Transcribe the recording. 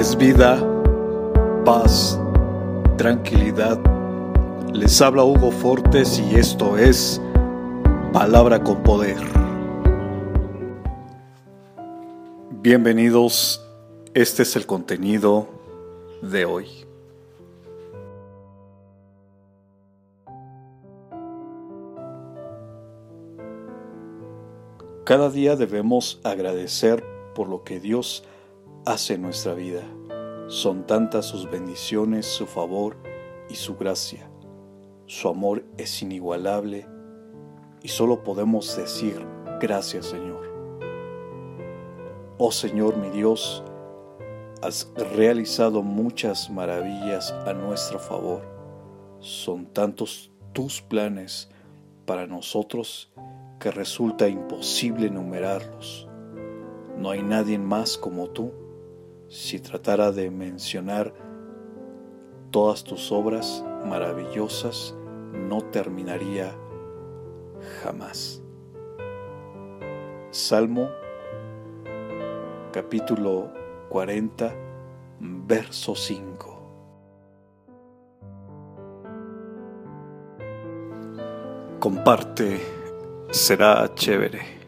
es vida, paz, tranquilidad. Les habla Hugo Fortes y esto es Palabra con Poder. Bienvenidos, este es el contenido de hoy. Cada día debemos agradecer por lo que Dios hace en nuestra vida. Son tantas sus bendiciones, su favor y su gracia. Su amor es inigualable y solo podemos decir gracias Señor. Oh Señor mi Dios, has realizado muchas maravillas a nuestro favor. Son tantos tus planes para nosotros que resulta imposible enumerarlos. No hay nadie más como tú. Si tratara de mencionar todas tus obras maravillosas, no terminaría jamás. Salmo capítulo 40, verso 5. Comparte, será chévere.